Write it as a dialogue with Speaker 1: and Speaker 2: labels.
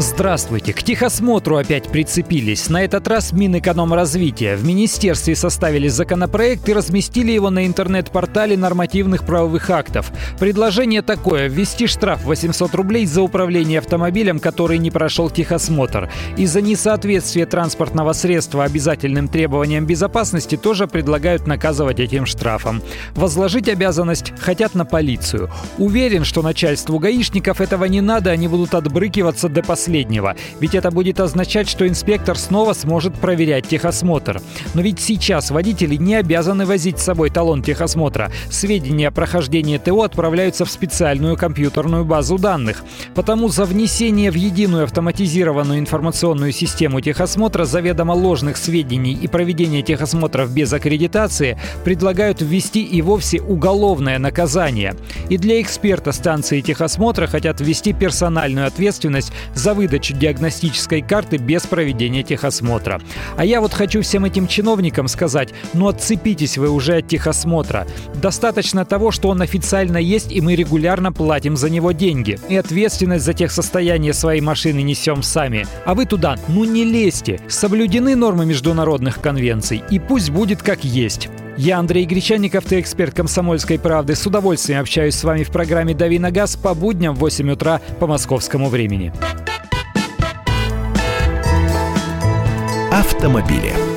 Speaker 1: Здравствуйте. К техосмотру опять прицепились. На этот раз Минэкономразвития. В министерстве составили законопроект и разместили его на интернет-портале нормативных правовых актов. Предложение такое – ввести штраф 800 рублей за управление автомобилем, который не прошел техосмотр. Из-за несоответствия транспортного средства обязательным требованиям безопасности тоже предлагают наказывать этим штрафом. Возложить обязанность хотят на полицию. Уверен, что начальству гаишников этого не надо, они будут отбрыкиваться до последнего последнего. Ведь это будет означать, что инспектор снова сможет проверять техосмотр. Но ведь сейчас водители не обязаны возить с собой талон техосмотра. Сведения о прохождении ТО отправляются в специальную компьютерную базу данных. Потому за внесение в единую автоматизированную информационную систему техосмотра заведомо ложных сведений и проведение техосмотров без аккредитации предлагают ввести и вовсе уголовное наказание. И для эксперта станции техосмотра хотят ввести персональную ответственность за выдачу диагностической карты без проведения техосмотра. А я вот хочу всем этим чиновникам сказать, ну отцепитесь вы уже от техосмотра. Достаточно того, что он официально есть, и мы регулярно платим за него деньги. И ответственность за техсостояние своей машины несем сами. А вы туда, ну не лезьте. Соблюдены нормы международных конвенций, и пусть будет как есть. Я Андрей Гречанников, ты эксперт «Комсомольской правды». С удовольствием общаюсь с вами в программе «Дави на газ» по будням в 8 утра по московскому времени.
Speaker 2: Автомобили.